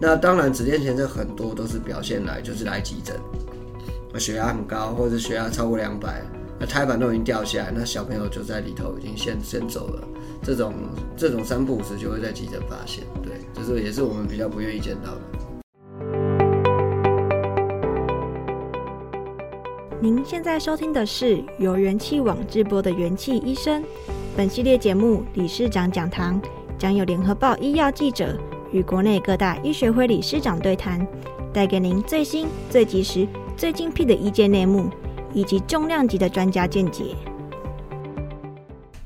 那当然，子癫前症很多都是表现来就是来急诊，血压很高，或者血压超过两百，那胎盘都已经掉下来，那小朋友就在里头已经先先走了。这种这种三不五时就会在急诊发现，对，就是也是我们比较不愿意见到的。您现在收听的是由元气网直播的元气医生。本系列节目理事长讲堂将有联合报医药记者与国内各大医学会理事长对谈，带给您最新、最及时、最精辟的医界内幕，以及重量级的专家见解。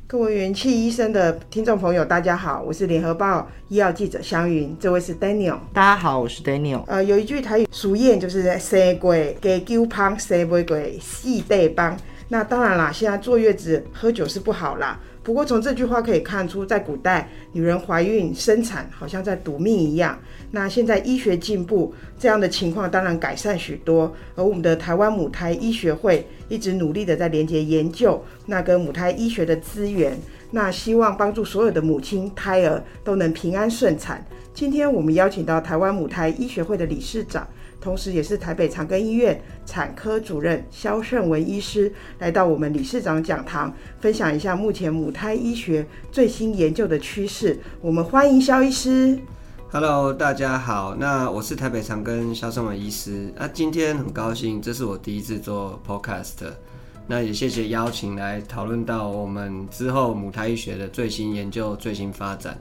各位元气医生的听众朋友，大家好，我是联合报医药记者香云，这位是 Daniel。大家好，我是 Daniel。呃，有一句台语俗谚，就是生过加酒芳，生未过四块板。那当然啦，现在坐月子喝酒是不好啦。不过从这句话可以看出，在古代，女人怀孕生产好像在赌命一样。那现在医学进步，这样的情况当然改善许多。而我们的台湾母胎医学会一直努力的在连接研究，那跟母胎医学的资源，那希望帮助所有的母亲胎儿都能平安顺产。今天我们邀请到台湾母胎医学会的理事长。同时，也是台北长庚医院产科主任萧胜文医师来到我们理事长讲堂，分享一下目前母胎医学最新研究的趋势。我们欢迎萧医师。Hello，大家好，那我是台北长庚萧胜文医师。那今天很高兴，这是我第一次做 Podcast，那也谢谢邀请来讨论到我们之后母胎医学的最新研究、最新发展。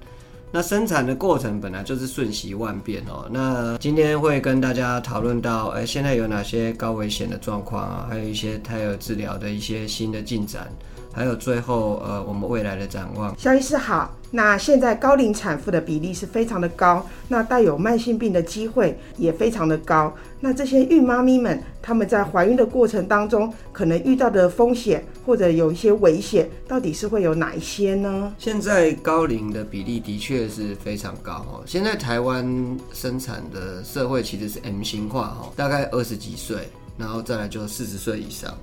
那生产的过程本来就是瞬息万变哦。那今天会跟大家讨论到，哎，现在有哪些高危险的状况啊？还有一些胎儿治疗的一些新的进展，还有最后呃，我们未来的展望。肖医师好。那现在高龄产妇的比例是非常的高，那带有慢性病的机会也非常的高。那这些孕妈咪们，她们在怀孕的过程当中，可能遇到的风险或者有一些危险，到底是会有哪一些呢？现在高龄的比例的确是非常高哦。现在台湾生产的社会其实是 M 型化哦，大概二十几岁，然后再来就四十岁以上，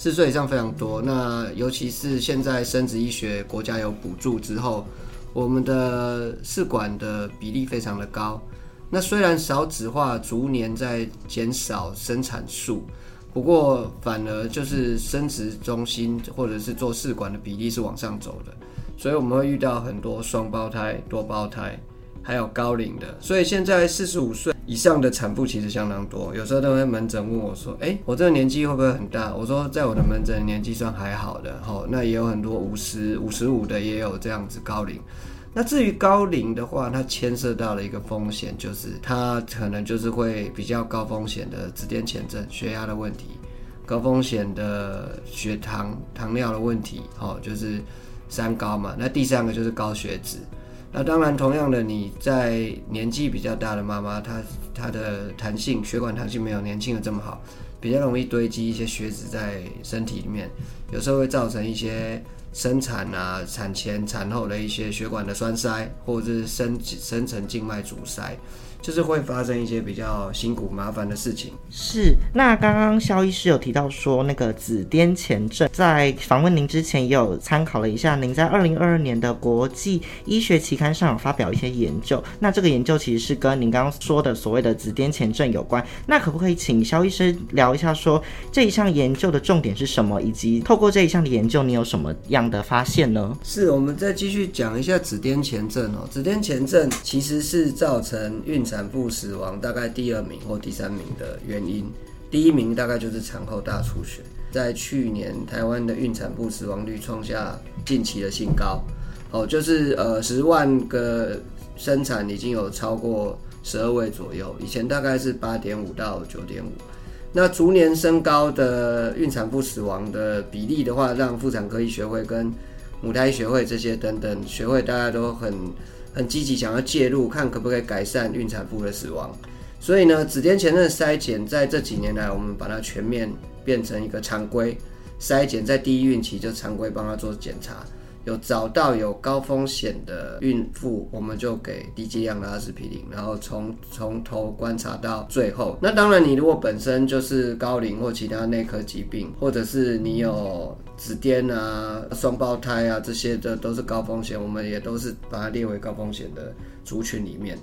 四岁以上非常多。那尤其是现在生殖医学国家有补助之后。我们的试管的比例非常的高，那虽然少子化逐年在减少生产数，不过反而就是生殖中心或者是做试管的比例是往上走的，所以我们会遇到很多双胞胎、多胞胎，还有高龄的，所以现在四十五岁以上的产妇其实相当多，有时候都会门诊问我说：“诶，我这个年纪会不会很大？”我说：“在我的门诊年纪算还好的，吼，那也有很多五十五十五的也有这样子高龄。那至于高龄的话，它牵涉到了一个风险，就是它可能就是会比较高风险的子癫前症、血压的问题，高风险的血糖、糖尿的问题，吼，就是三高嘛。那第三个就是高血脂。那当然，同样的，你在年纪比较大的妈妈，她她的弹性血管弹性没有年轻的这么好，比较容易堆积一些血脂在身体里面，有时候会造成一些生产啊、产前、产后的一些血管的栓塞，或者是深深层静脉阻塞。就是会发生一些比较辛苦麻烦的事情。是，那刚刚肖医师有提到说，那个紫癜前症，在访问您之前也有参考了一下，您在二零二二年的国际医学期刊上有发表一些研究。那这个研究其实是跟您刚刚说的所谓的紫癜前症有关。那可不可以请肖医师聊一下说，说这一项研究的重点是什么，以及透过这一项的研究，你有什么样的发现呢？是，我们再继续讲一下紫癜前症哦。紫癜前症其实是造成孕产妇死亡大概第二名或第三名的原因，第一名大概就是产后大出血。在去年，台湾的孕产妇死亡率创下近期的新高，哦，就是呃十万个生产已经有超过十二位左右，以前大概是八点五到九点五。那逐年升高的孕产妇死亡的比例的话，让妇产科医学会跟母胎医学会这些等等学会大家都很。很积极想要介入，看可不可以改善孕产妇的死亡。所以呢，子痫前症筛检在这几年来，我们把它全面变成一个常规筛检，在第一孕期就常规帮她做检查。有找到有高风险的孕妇，我们就给低剂量的阿司匹林，然后从从头观察到最后。那当然，你如果本身就是高龄或其他内科疾病，或者是你有子癫啊、双胞胎啊这些的，都是高风险，我们也都是把它列为高风险的族群里面。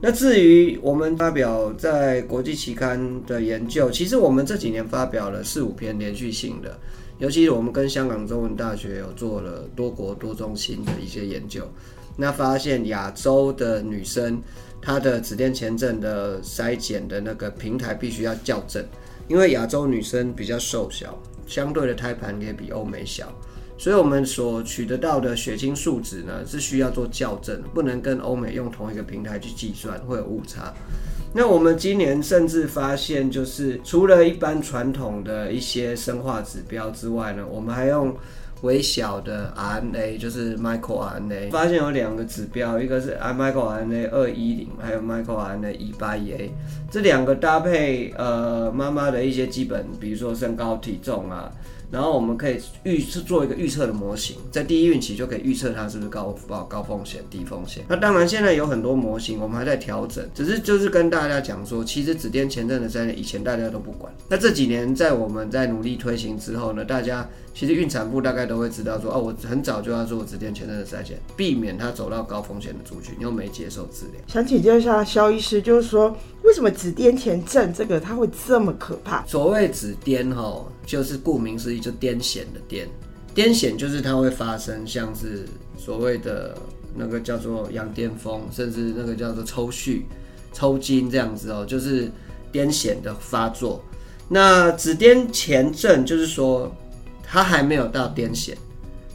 那至于我们发表在国际期刊的研究，其实我们这几年发表了四五篇连续性的，尤其是我们跟香港中文大学有做了多国多中心的一些研究，那发现亚洲的女生她的子痫前症的筛检的那个平台必须要校正，因为亚洲女生比较瘦小，相对的胎盘也比欧美小。所以，我们所取得到的血清数值呢，是需要做校正，不能跟欧美用同一个平台去计算，会有误差。那我们今年甚至发现，就是除了一般传统的一些生化指标之外呢，我们还用微小的 RNA，就是 micro RNA，发现有两个指标，一个是 micro RNA 二一零，还有 micro RNA 一八一 A，这两个搭配呃妈妈的一些基本，比如说身高体重啊。然后我们可以预测做一个预测的模型，在第一孕期就可以预测它是不是高高高风险、低风险。那当然现在有很多模型，我们还在调整，只是就是跟大家讲说，其实子痫前症的筛检以前大家都不管，那这几年在我们在努力推行之后呢，大家其实孕产妇大概都会知道说，哦，我很早就要做子痫前症的筛检，避免它走到高风险的族群又没接受治疗。想请教一下肖医师，就是说为什么子痫前症这个它会这么可怕？所谓子痫哈。就是顾名思义，就癫痫的癫，癫痫就是它会发生像是所谓的那个叫做羊癫疯，甚至那个叫做抽搐、抽筋这样子哦，就是癫痫的发作。那子痫前症就是说它还没有到癫痫，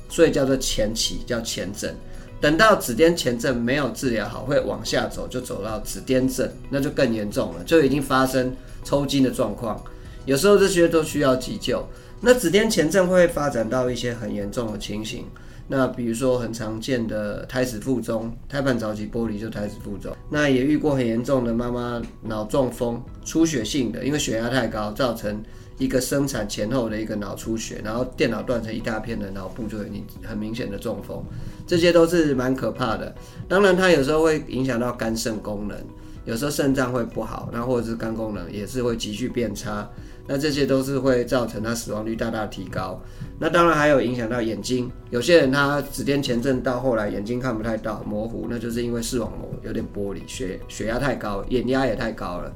所以叫做前期，叫前症。等到子痫前症没有治疗好，会往下走，就走到子痫症，那就更严重了，就已经发生抽筋的状况。有时候这些都需要急救。那子痫前症会发展到一些很严重的情形。那比如说很常见的胎死腹中，胎盘早期剥离就胎死腹中。那也遇过很严重的妈妈脑中风，出血性的，因为血压太高，造成一个生产前后的一个脑出血，然后电脑断成一大片的脑部就已经很明显的中风，这些都是蛮可怕的。当然，它有时候会影响到肝肾功能，有时候肾脏会不好，那或者是肝功能也是会急剧变差。那这些都是会造成他死亡率大大提高。那当然还有影响到眼睛，有些人他子痫前症到后来眼睛看不太到，模糊，那就是因为视网膜有点剥离，血血压太高，眼压也太高了。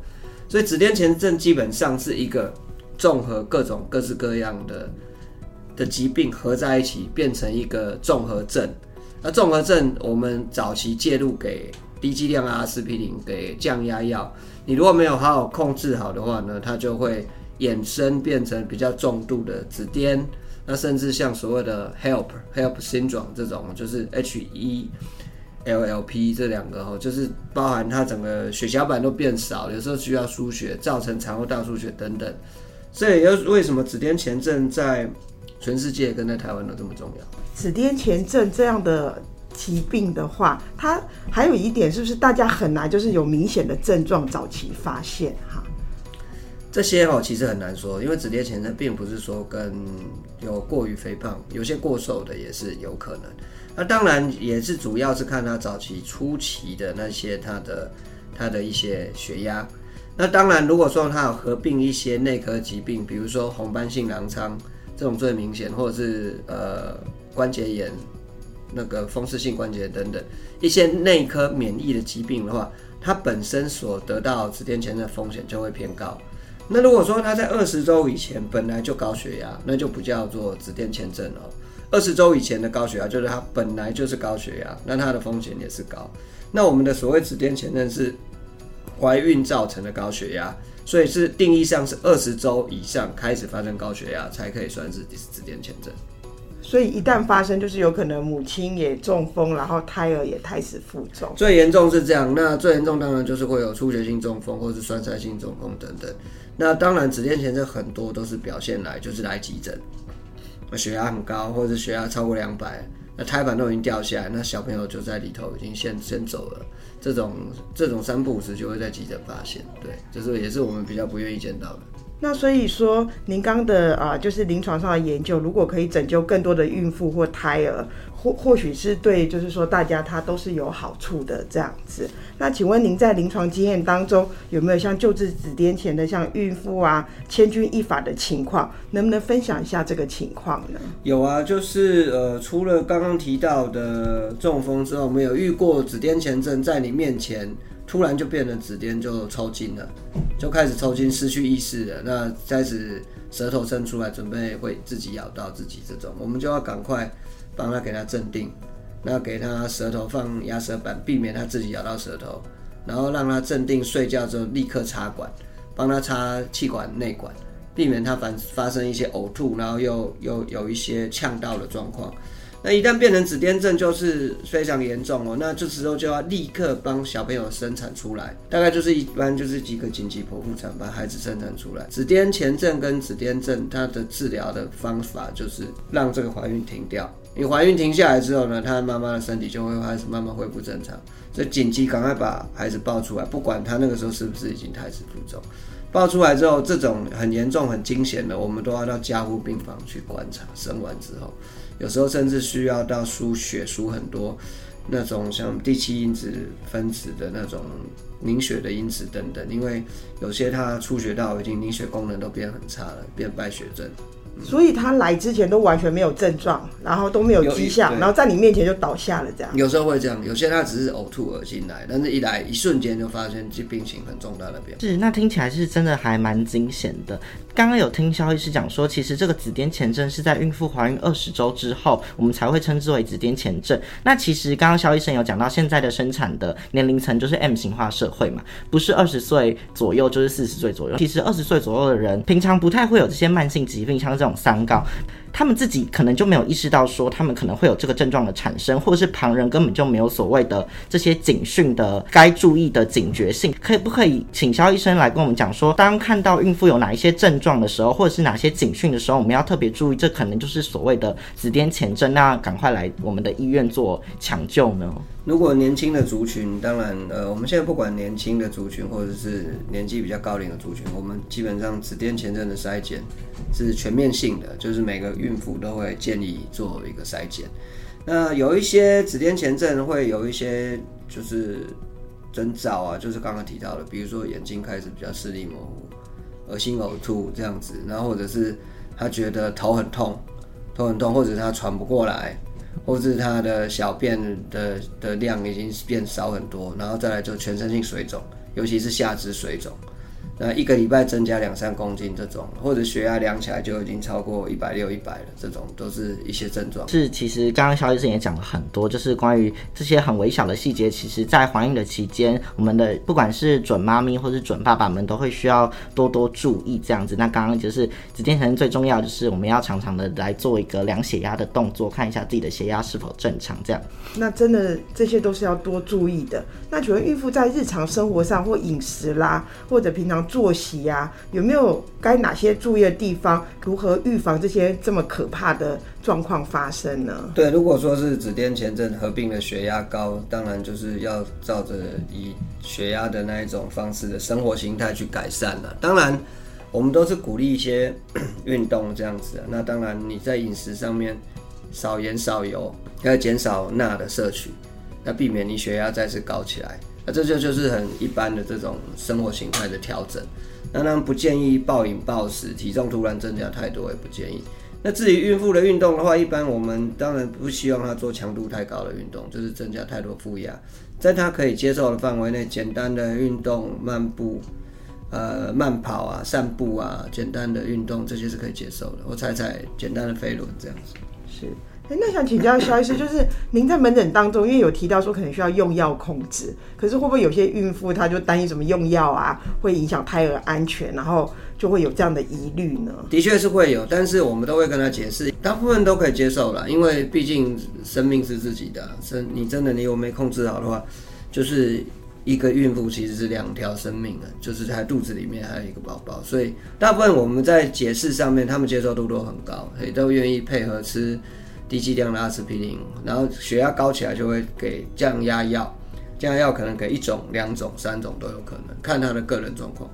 所以子痫前症基本上是一个综合各种各式各样的的疾病合在一起，变成一个综合症。那综合症我们早期介入给低剂量阿司匹林，给降压药，你如果没有好好控制好的话呢，它就会。衍生变成比较重度的紫癜，那甚至像所谓的 HELP HELP syndrome 这种，就是 H E L L P 这两个哈，就是包含它整个血小板都变少，有时候需要输血，造成产后大出血等等。所以，又为什么紫癜前症在全世界跟在台湾都这么重要？紫癜前症这样的疾病的话，它还有一点是不是大家很难就是有明显的症状早期发现哈？这些哦，其实很难说，因为子痫前症并不是说跟有过于肥胖，有些过瘦的也是有可能。那当然也是主要是看他早期初期的那些他的他的一些血压。那当然，如果说他有合并一些内科疾病，比如说红斑性狼疮这种最明显，或者是呃关节炎、那个风湿性关节等等一些内科免疫的疾病的话，它本身所得到子痫前症的风险就会偏高。那如果说他在二十周以前本来就高血压，那就不叫做子痫前症了。二十周以前的高血压就是他本来就是高血压，那他的风险也是高。那我们的所谓子痫前症是怀孕造成的高血压，所以是定义上是二十周以上开始发生高血压才可以算是子痫前症。所以一旦发生，就是有可能母亲也中风，然后胎儿也胎死腹中。最严重是这样，那最严重当然就是会有出血性中风或是栓塞性中风等等。那当然，子痫前症很多都是表现来就是来急诊，血压很高，或者血压超过两百，那胎盘都已经掉下来，那小朋友就在里头已经先先走了。这种这种三不五时就会在急诊发现，对，就是也是我们比较不愿意见到的。那所以说，您刚的啊、就是临床上的研究，如果可以拯救更多的孕妇或胎儿，或许是对，就是说大家他都是有好处的这样子。那请问您在临床经验当中，有没有像救治子痫前的像孕妇啊，千钧一发的情况，能不能分享一下这个情况呢？有啊，就是呃，除了刚刚提到的中风之后，我们有遇过子痫前症在你面前突然就变得指尖就抽筋了，就开始抽筋，失去意识了。那开始舌头伸出来，准备会自己咬到自己这种，我们就要赶快帮他给他镇定，那给他舌头放压舌板，避免他自己咬到舌头，然后让他镇定，睡觉之后立刻插管，帮他插气管内管，避免他反发生一些呕吐，然后又又有一些呛到的状况。那一旦变成紫癜症，就是非常严重哦。那这时候就要立刻帮小朋友生产出来，大概就是一般就是几个紧急剖腹产把孩子生产出来。紫癜前症跟紫癜症，它的治疗的方法就是让这个怀孕停掉。你怀孕停下来之后呢，他妈妈的身体就会开始慢慢恢复正常。所以紧急赶快把孩子抱出来，不管他那个时候是不是已经胎死腹中。抱出来之后，这种很严重、很惊险的，我们都要到加护病房去观察。生完之后。有时候甚至需要到输血输很多，那种像第七因子分子的那种凝血的因子等等，因为有些他出血道已经凝血功能都变很差了，变败血症。所以他来之前都完全没有症状，然后都没有迹象，然后在你面前就倒下了，这样。有时候会这样，有些他只是呕吐、恶心来，但是一来一瞬间就发现这病情很重大的变化。是，那听起来是真的还蛮惊险的。刚刚有听肖医师讲说，其实这个紫癜前症是在孕妇怀孕二十周之后，我们才会称之为紫癜前症。那其实刚刚肖医生有讲到，现在的生产的年龄层就是 M 型化社会嘛，不是二十岁左右就是四十岁左右。其实二十岁左右的人，平常不太会有这些慢性疾病，像这种三高。他们自己可能就没有意识到说，他们可能会有这个症状的产生，或者是旁人根本就没有所谓的这些警讯的该注意的警觉性。可以不可以请肖医生来跟我们讲说，当看到孕妇有哪一些症状的时候，或者是哪些警讯的时候，我们要特别注意，这可能就是所谓的紫癜前症，那赶快来我们的医院做抢救呢？如果年轻的族群，当然，呃，我们现在不管年轻的族群或者是年纪比较高龄的族群，我们基本上紫癜前症的筛检是全面性的，就是每个孕妇都会建议做一个筛检。那有一些紫癜前症会有一些就是征兆啊，就是刚刚提到的，比如说眼睛开始比较视力模糊、恶心呕吐这样子，然后或者是他觉得头很痛、头很痛，或者是他喘不过来。或是他的小便的的量已经变少很多，然后再来就全身性水肿，尤其是下肢水肿。那一个礼拜增加两三公斤这种，或者血压量起来就已经超过一百六、一百了，这种都是一些症状。是，其实刚刚肖医生也讲了很多，就是关于这些很微小的细节，其实在怀孕的期间，我们的不管是准妈咪或是准爸爸们都会需要多多注意这样子。那刚刚就是紫癜前症最重要就是我们要常常的来做一个量血压的动作，看一下自己的血压是否正常这样。那真的这些都是要多注意的。那请问孕妇在日常生活上或饮食啦，或者平常作息呀、啊，有没有该哪些注意的地方？如何预防这些这么可怕的状况发生呢？对，如果说是紫癜前症合并的血压高，当然就是要照着以血压的那一种方式的生活形态去改善了。当然，我们都是鼓励一些 运动这样子。那当然你在饮食上面少盐少油，要减少钠的摄取，要避免你血压再次高起来。那这就就是很一般的这种生活形态的调整。当然不建议暴饮暴食，体重突然增加太多也不建议。那至于孕妇的运动的话，一般我们当然不希望她做强度太高的运动，就是增加太多负压。在她可以接受的范围内，简单的运动，漫步，呃，慢跑啊，散步啊，简单的运动这些是可以接受的。我踩踩简单的飞轮这样子。是。哎，那想请教萧医师，就是您在门诊当中，因为有提到说可能需要用药控制，可是会不会有些孕妇她就担心什么用药啊，会影响胎儿安全，然后就会有这样的疑虑呢？的确是会有，但是我们都会跟她解释，大部分都可以接受了，因为毕竟生命是自己的，生你真的你有没控制好的话，就是一个孕妇其实是两条生命啊，就是在肚子里面还有一个宝宝，所以大部分我们在解释上面，他们接受度都很高，也都愿意配合吃。低剂量的阿司匹林，然后血压高起来就会给降压药，降压药可能给一种、两种、三种都有可能，看他的个人状况。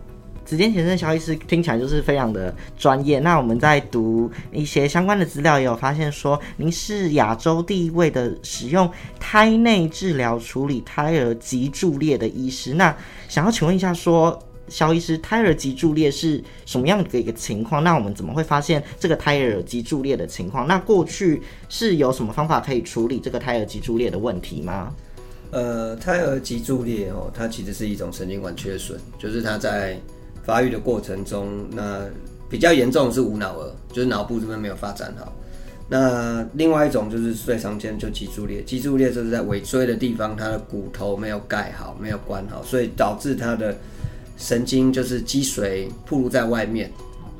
紫癜前生，肖医师听起来就是非常的专业。那我们在读一些相关的资料，也有发现说，您是亚洲第一位的使用胎内治疗处理胎儿脊柱裂的医师。那想要请问一下说。萧医师，胎儿脊柱裂是什么样的一个情况？那我们怎么会发现这个胎儿脊柱裂的情况？那过去是有什么方法可以处理这个胎儿脊柱裂的问题吗？呃，胎儿脊柱裂哦，它其实是一种神经管缺损，就是它在发育的过程中，那比较严重的是无脑儿，就是脑部这边没有发展好。那另外一种就是最常见就脊柱裂，脊柱裂就是在尾椎的地方，它的骨头没有盖好，没有关好，所以导致它的神经就是脊髓暴露在外面，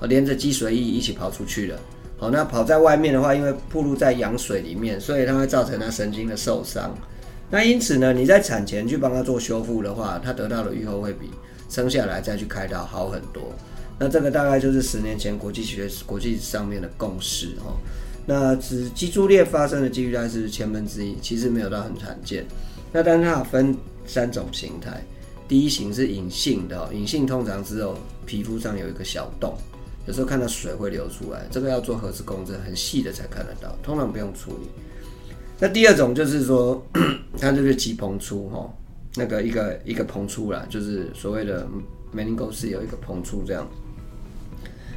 连着脊髓液一起跑出去了。好，那跑在外面的话，因为暴露在羊水里面，所以它会造成它神经的受伤。那因此呢，你在产前去帮他做修复的话，他得到的预后会比生下来再去开刀好很多。那这个大概就是十年前国际学国际上面的共识哦。那只脊柱裂发生的几率大概是千分之一，其实没有到很罕见。那但是它分三种形态，第一型是隐性的，隐性通常只有皮肤上有一个小洞，有时候看到水会流出来，这个要做核磁共振，很细的才看得到，通常不用处理。那第二种就是说，它就是脊膨出哈，那个一个一个膨出啦，就是所谓的梅林狗是有一个膨出这样。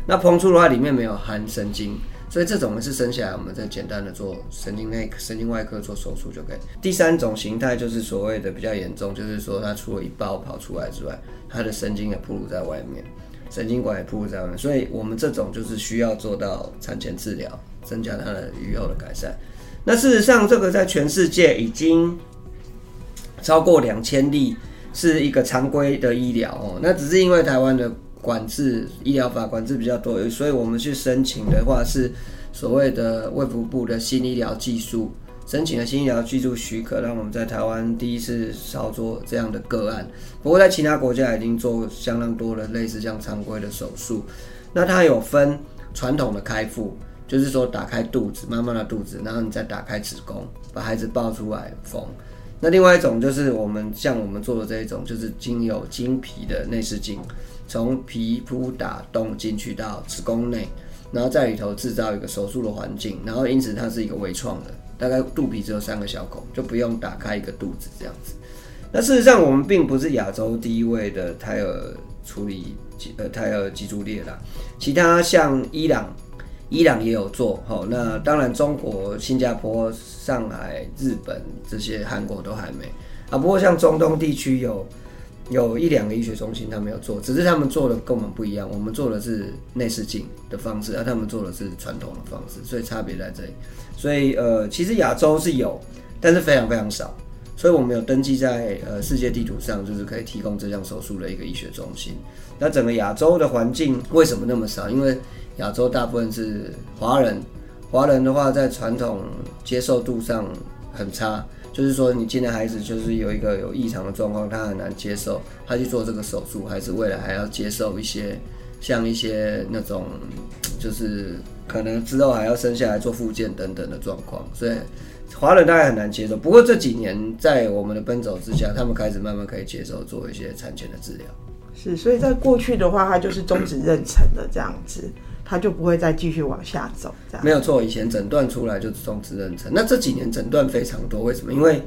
那膨出的话，里面没有含神经，所以这种是生下来我们再简单的做神经内神经外科做手术就可以。第三种形态就是所谓的比较严重，就是说它除了一包跑出来之外，它的神经也暴露在外面，神经管也暴露在外面，所以我们这种就是需要做到产前治疗，增加它的预后的改善。那事实上，这个在全世界已经超过两千例，是一个常规的医疗哦。那只是因为台湾的管制医疗法管制比较多，所以我们去申请的话是所谓的卫福部的新医疗技术，申请的新医疗技术许可，让我们在台湾第一次操作这样的个案。不过在其他国家已经做相当多的类似这样常规的手术。那它有分传统的开腹。就是说，打开肚子，妈妈的肚子，然后你再打开子宫，把孩子抱出来缝。那另外一种就是我们像我们做的这一种，就是经由经皮的内视镜，从皮肤打洞进去到子宫内，然后在里头制造一个手术的环境，然后因此它是一个微创的，大概肚皮只有三个小孔，就不用打开一个肚子这样子。那事实上，我们并不是亚洲第一位的胎儿处理呃胎儿脊柱裂啦，其他像伊朗。伊朗也有做，好，那当然中国、新加坡、上海、日本这些，韩国都还没啊。不过像中东地区有有一两个医学中心，他们有做，只是他们做的跟我们不一样。我们做的是内视镜的方式，而他们做的是传统的方式，所以差别在这里。所以呃，其实亚洲是有，但是非常非常少。所以我们有登记在呃世界地图上，就是可以提供这项手术的一个医学中心。那整个亚洲的环境为什么那么少？因为亚洲大部分是华人，华人的话在传统接受度上很差，就是说你今天孩子就是有一个有异常的状况，他很难接受，他去做这个手术，还是未来还要接受一些像一些那种，就是可能之后还要生下来做复健等等的状况，所以华人大概很难接受。不过这几年在我们的奔走之下，他们开始慢慢可以接受做一些产前的治疗。是，所以在过去的话，它就是终止妊娠的这样子。他就不会再继续往下走，这样没有错。以前诊断出来就是终止妊娠，那这几年诊断非常多，为什么？因为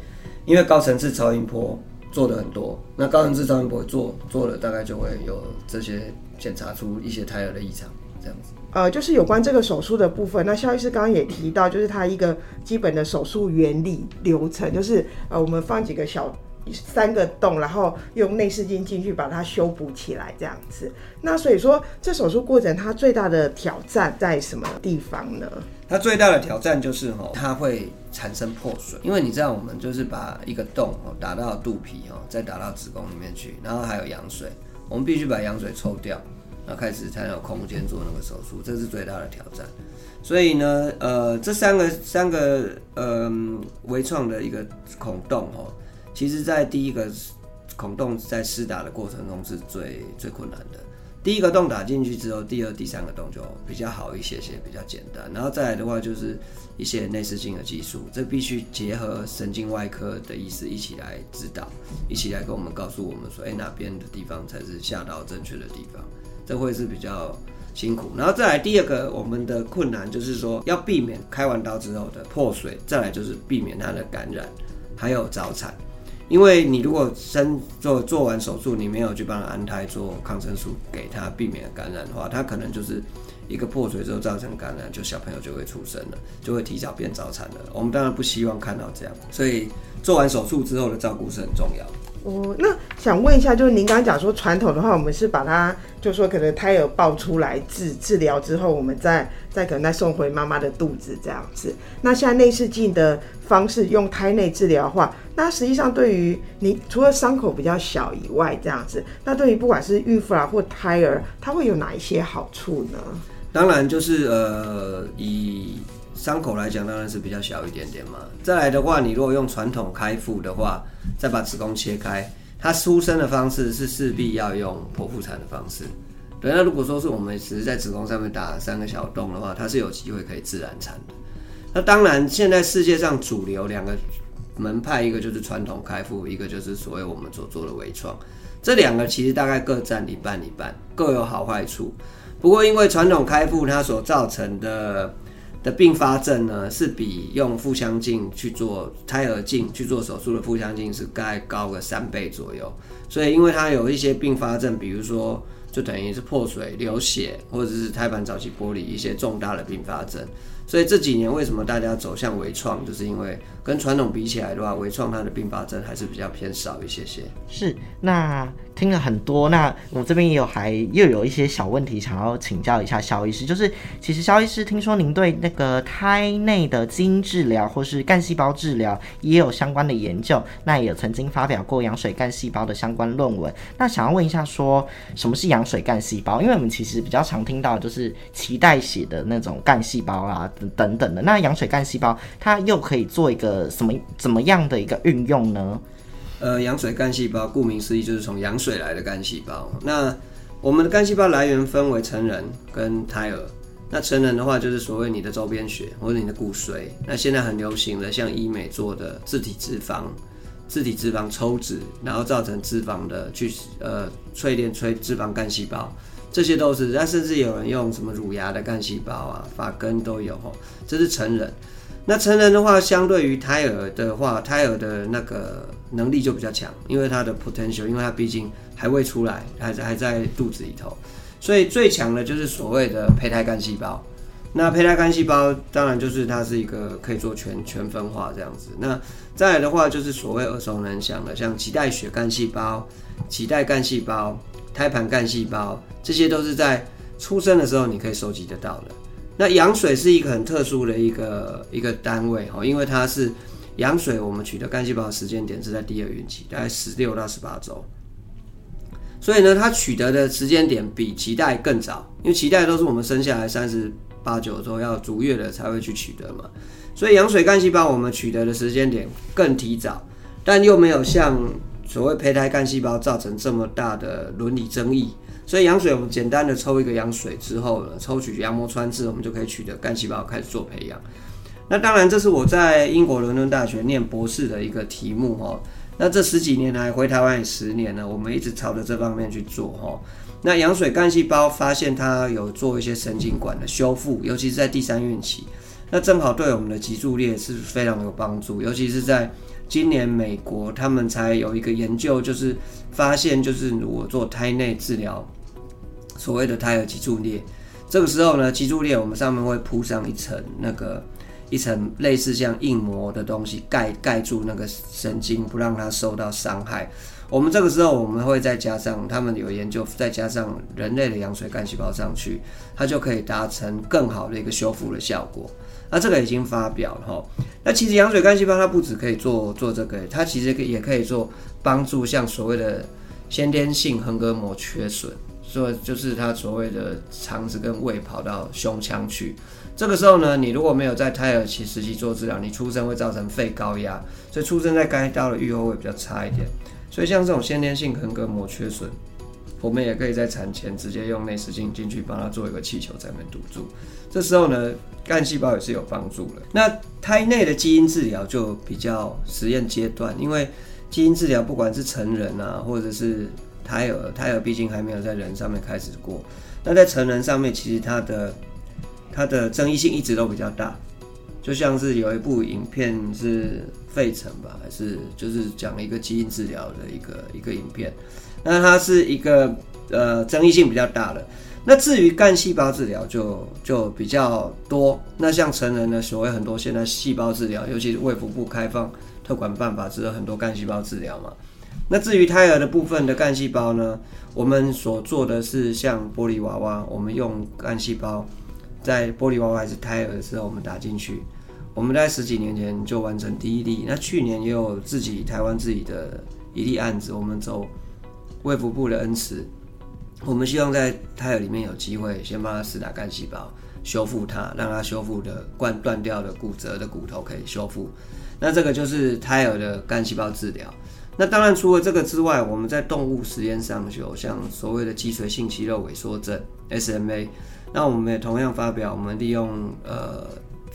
因为高层次超音波做的很多，那高层次超音波做做了，大概就会有这些检查出一些胎儿的异常，这样子。呃，就是有关这个手术的部分，那肖医师刚刚也提到，就是它一个基本的手术原理流程，就是呃，我们放几个小。三个洞，然后用内视镜进去把它修补起来，这样子。那所以说，这手术过程它最大的挑战在什么地方呢？它最大的挑战就是哈，它会产生破水，因为你知道，我们就是把一个洞哦打到肚皮哦，再打到子宫里面去，然后还有羊水，我们必须把羊水抽掉，然后开始才有空间做那个手术，这是最大的挑战。所以呢，呃，这三个三个呃微创的一个孔洞哦。其实，在第一个孔洞在施打的过程中是最最困难的。第一个洞打进去之后，第二、第三个洞就比较好一些些，比较简单。然后再来的话，就是一些内视镜的技术，这必须结合神经外科的医师一起来指导，一起来跟我们告诉我们说，哎，哪边的地方才是下刀正确的地方，这会是比较辛苦。然后再来第二个，我们的困难就是说，要避免开完刀之后的破水，再来就是避免它的感染，还有早产。因为你如果生做做完手术，你没有去帮他安胎做抗生素给他避免感染的话，他可能就是一个破水之后造成感染，就小朋友就会出生了，就会提早变早产了。我们当然不希望看到这样，所以做完手术之后的照顾是很重要。哦，那想问一下，就是您刚刚讲说传统的话，我们是把它，就是说可能胎儿抱出来治治疗之后，我们再再可能再送回妈妈的肚子这样子。那现在内视镜的方式用胎内治疗的话，那实际上对于你除了伤口比较小以外，这样子，那对于不管是孕妇啊或胎儿，它会有哪一些好处呢？当然就是呃，以伤口来讲，当然是比较小一点点嘛。再来的话，你如果用传统开腹的话，再把子宫切开，它出生的方式是势必要用剖腹产的方式。对，那如果说是我们只是在子宫上面打三个小洞的话，它是有机会可以自然产的。那当然，现在世界上主流两个门派，一个就是传统开腹，一个就是所谓我们所做的微创。这两个其实大概各占一半一半，各有好坏处。不过因为传统开腹它所造成的的并发症呢，是比用腹腔镜去做胎儿镜去做手术的腹腔镜是大概高个三倍左右，所以因为它有一些并发症，比如说就等于是破水、流血，或者是胎盘早期剥离一些重大的并发症。所以这几年为什么大家走向微创，就是因为跟传统比起来的话，微创它的并发症还是比较偏少一些些。是，那听了很多，那我这边也有还又有一些小问题想要请教一下肖医师，就是其实肖医师听说您对那个胎内的基因治疗或是干细胞治疗也有相关的研究，那也曾经发表过羊水干细胞的相关论文。那想要问一下，说什么是羊水干细胞？因为我们其实比较常听到就是脐带血的那种干细胞啊。等等的，那羊水干细胞它又可以做一个什么怎么样的一个运用呢？呃，羊水干细胞顾名思义就是从羊水来的干细胞。那我们的干细胞来源分为成人跟胎儿。那成人的话就是所谓你的周边血或者你的骨髓。那现在很流行的像医美做的自体脂肪、自体脂肪抽脂，然后造成脂肪的去呃淬炼催脂肪干细胞。这些都是，那甚至有人用什么乳牙的干细胞啊、发根都有吼，这是成人。那成人的话，相对于胎儿的话，胎儿的那个能力就比较强，因为它的 potential，因为它毕竟还未出来，还在还在肚子里头，所以最强的就是所谓的胚胎干细胞。那胚胎干细胞当然就是它是一个可以做全全分化这样子。那再来的话，就是所谓耳熟能详的，像脐带血干细胞、脐带干细胞。胎盘干细胞，这些都是在出生的时候你可以收集得到的。那羊水是一个很特殊的一个一个单位哈，因为它是羊水，我们取得干细胞的时间点是在第二孕期，大概十六到十八周。所以呢，它取得的时间点比脐带更早，因为脐带都是我们生下来三十八九周要足月了才会去取得嘛。所以羊水干细胞我们取得的时间点更提早，但又没有像。所谓胚胎干细胞造成这么大的伦理争议，所以羊水我们简单的抽一个羊水之后呢，抽取羊膜穿刺，我们就可以取得干细胞开始做培养。那当然，这是我在英国伦敦大学念博士的一个题目哈。那这十几年来回台湾也十年了，我们一直朝着这方面去做哈。那羊水干细胞发现它有做一些神经管的修复，尤其是在第三孕期，那正好对我们的脊柱裂是非常有帮助，尤其是在。今年美国他们才有一个研究，就是发现，就是如果做胎内治疗，所谓的胎儿脊柱裂，这个时候呢，脊柱裂我们上面会铺上一层那个一层类似像硬膜的东西，盖盖住那个神经，不让它受到伤害。我们这个时候我们会再加上，他们有研究，再加上人类的羊水干细胞上去，它就可以达成更好的一个修复的效果。那这个已经发表了哈。那其实羊水干细胞它不只可以做做这个，它其实也可以做帮助，像所谓的先天性横膈膜缺损，所以就是它所谓的肠子跟胃跑到胸腔去。这个时候呢，你如果没有在胎儿期时期做治疗，你出生会造成肺高压，所以出生在该刀的预后会比较差一点。所以像这种先天性横膈膜缺损，我们也可以在产前直接用内视镜进去帮它做一个气球在那边堵住。这时候呢，干细胞也是有帮助的。那胎内的基因治疗就比较实验阶段，因为基因治疗不管是成人啊，或者是胎儿，胎儿毕竟还没有在人上面开始过。那在成人上面，其实它的它的争议性一直都比较大。就像是有一部影片是费城吧，还是就是讲一个基因治疗的一个一个影片，那它是一个呃争议性比较大的。那至于干细胞治疗就就比较多。那像成人的所谓很多现在细胞治疗，尤其是卫福部开放特管办法，只有很多干细胞治疗嘛。那至于胎儿的部分的干细胞呢，我们所做的是像玻璃娃娃，我们用干细胞在玻璃娃娃还是胎儿的时候，我们打进去。我们在十几年前就完成第一例，那去年也有自己台湾自己的一例案子，我们走卫福部的恩赐。我们希望在胎儿里面有机会先帮他施打干细胞，修复它，让它修复的断断掉的骨折的骨头可以修复。那这个就是胎儿的干细胞治疗。那当然除了这个之外，我们在动物实验上就有像所谓的脊髓性肌肉萎缩症 （SMA），那我们也同样发表，我们利用呃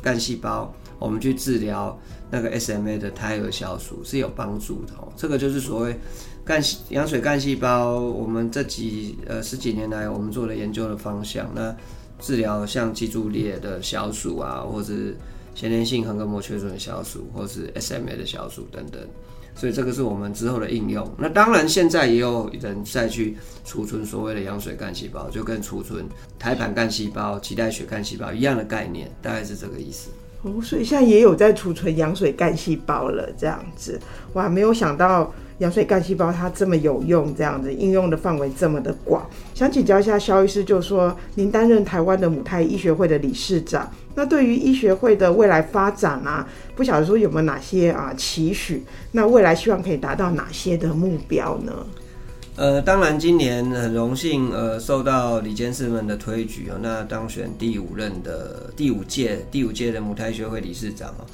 干细胞，我们去治疗那个 SMA 的胎儿小鼠是有帮助的哦。这个就是所谓。干羊水干细胞，我们这几呃十几年来，我们做的研究的方向，那治疗像脊柱裂的小鼠啊，或者是先天性横膈膜缺损的小鼠，或是 SMA 的小鼠等等，所以这个是我们之后的应用。那当然，现在也有人再去储存所谓的羊水干细胞，就跟储存胎盘干细胞、脐带血干细胞一样的概念，大概是这个意思。哦，所以现在也有在储存羊水干细胞了，这样子，哇，没有想到。羊水干细胞它这么有用，这样子应用的范围这么的广，想请教一下肖医师，就说您担任台湾的母胎医学会的理事长，那对于医学会的未来发展啊，不晓得说有没有哪些啊期许？那未来希望可以达到哪些的目标呢？呃，当然今年很荣幸，呃，受到李监事们的推举哦，那当选第五任的第五届第五届的母胎学会理事长哦。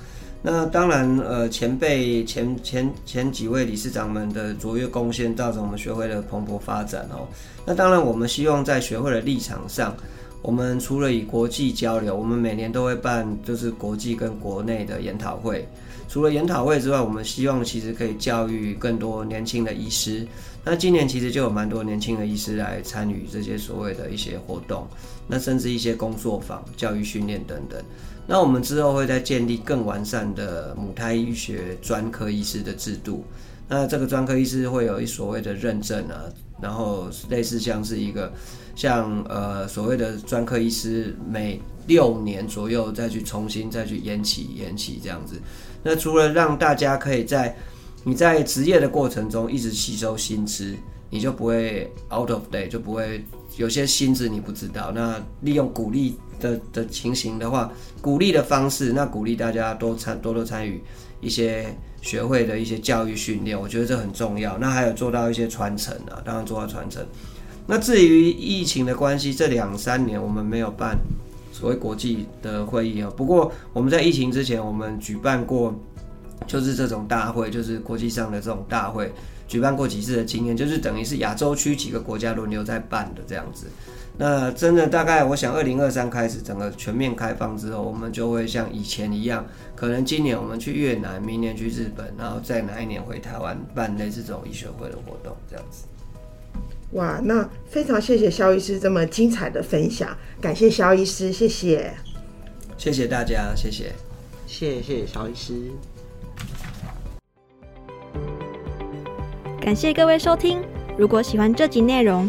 那当然，呃，前辈前前前几位理事长们的卓越贡献，造成我们学会的蓬勃发展哦。那当然，我们希望在学会的立场上，我们除了以国际交流，我们每年都会办就是国际跟国内的研讨会。除了研讨会之外，我们希望其实可以教育更多年轻的医师。那今年其实就有蛮多年轻的医师来参与这些所谓的一些活动，那甚至一些工作坊、教育训练等等。那我们之后会再建立更完善的母胎医学专科医师的制度。那这个专科医师会有一所谓的认证啊，然后类似像是一个像呃所谓的专科医师每六年左右再去重新再去延期延期这样子。那除了让大家可以在你在职业的过程中一直吸收新知，你就不会 out of date，就不会有些新知你不知道。那利用鼓励。的的情形的话，鼓励的方式，那鼓励大家多参多多参与一些学会的一些教育训练，我觉得这很重要。那还有做到一些传承啊，当然做到传承。那至于疫情的关系，这两三年我们没有办所谓国际的会议啊。不过我们在疫情之前，我们举办过，就是这种大会，就是国际上的这种大会，举办过几次的经验，就是等于是亚洲区几个国家轮流在办的这样子。那真的大概，我想二零二三开始整个全面开放之后，我们就会像以前一样，可能今年我们去越南，明年去日本，然后再哪一年回台湾办类似这种医学会的活动，这样子。哇，那非常谢谢肖医师这么精彩的分享，感谢肖医师，谢谢，谢谢大家，谢谢，谢谢肖医师，感谢各位收听，如果喜欢这集内容。